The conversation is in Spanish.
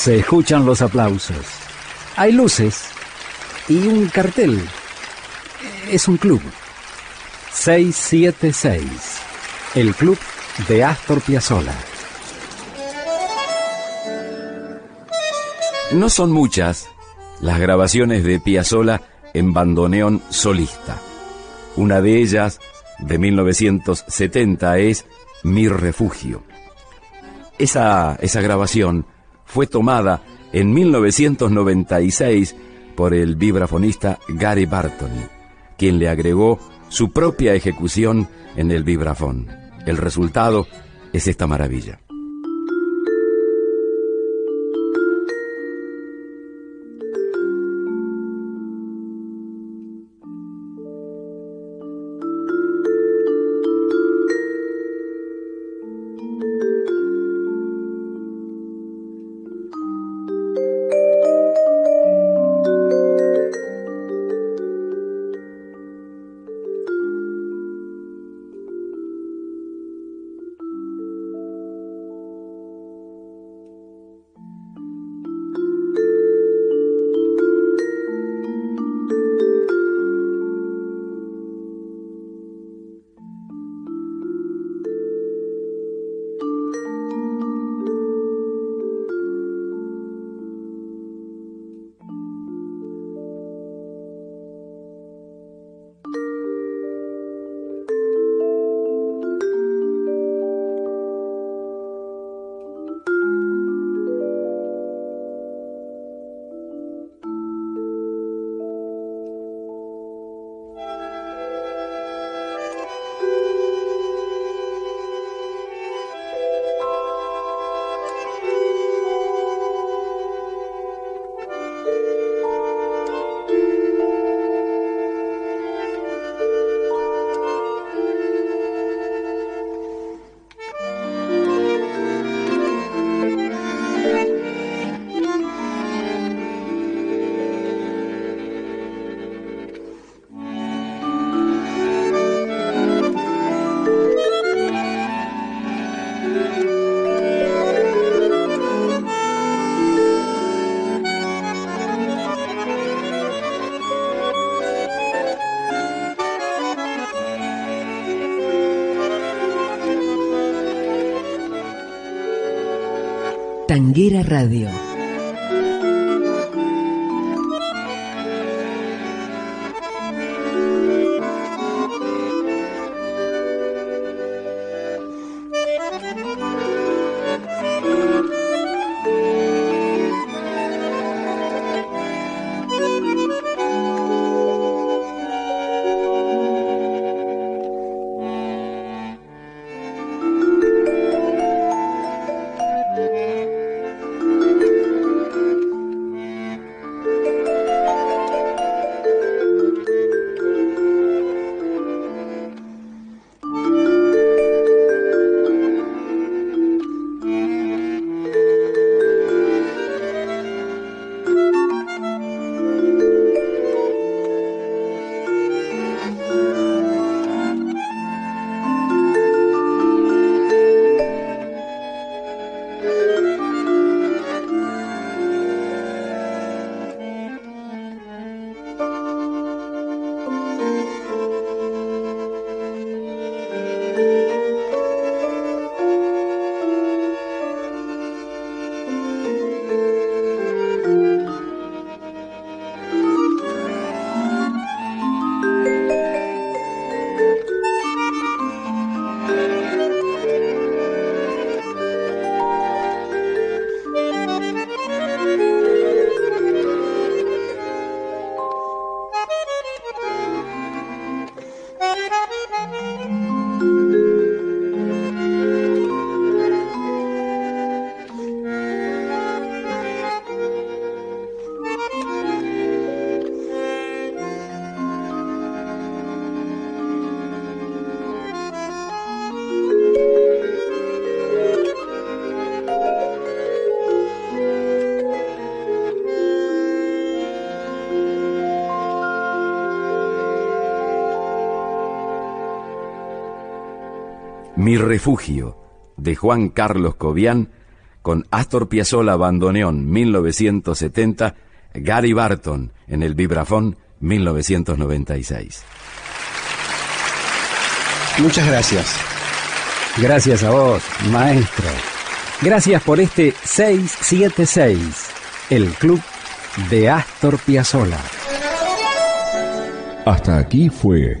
Se escuchan los aplausos. Hay luces y un cartel. Es un club. 676. El club de Astor Piazzolla. No son muchas las grabaciones de Piazzolla en bandoneón solista. Una de ellas, de 1970, es Mi Refugio. Esa, esa grabación fue tomada en 1996 por el vibrafonista Gary Bartoli, quien le agregó su propia ejecución en el vibrafón. El resultado es esta maravilla. Tanguera Radio Mi refugio, de Juan Carlos Cobian, con Astor Piazzolla Bandoneón 1970, Gary Barton en el vibrafón 1996. Muchas gracias. Gracias a vos, maestro. Gracias por este 676, el club de Astor Piazzolla. Hasta aquí fue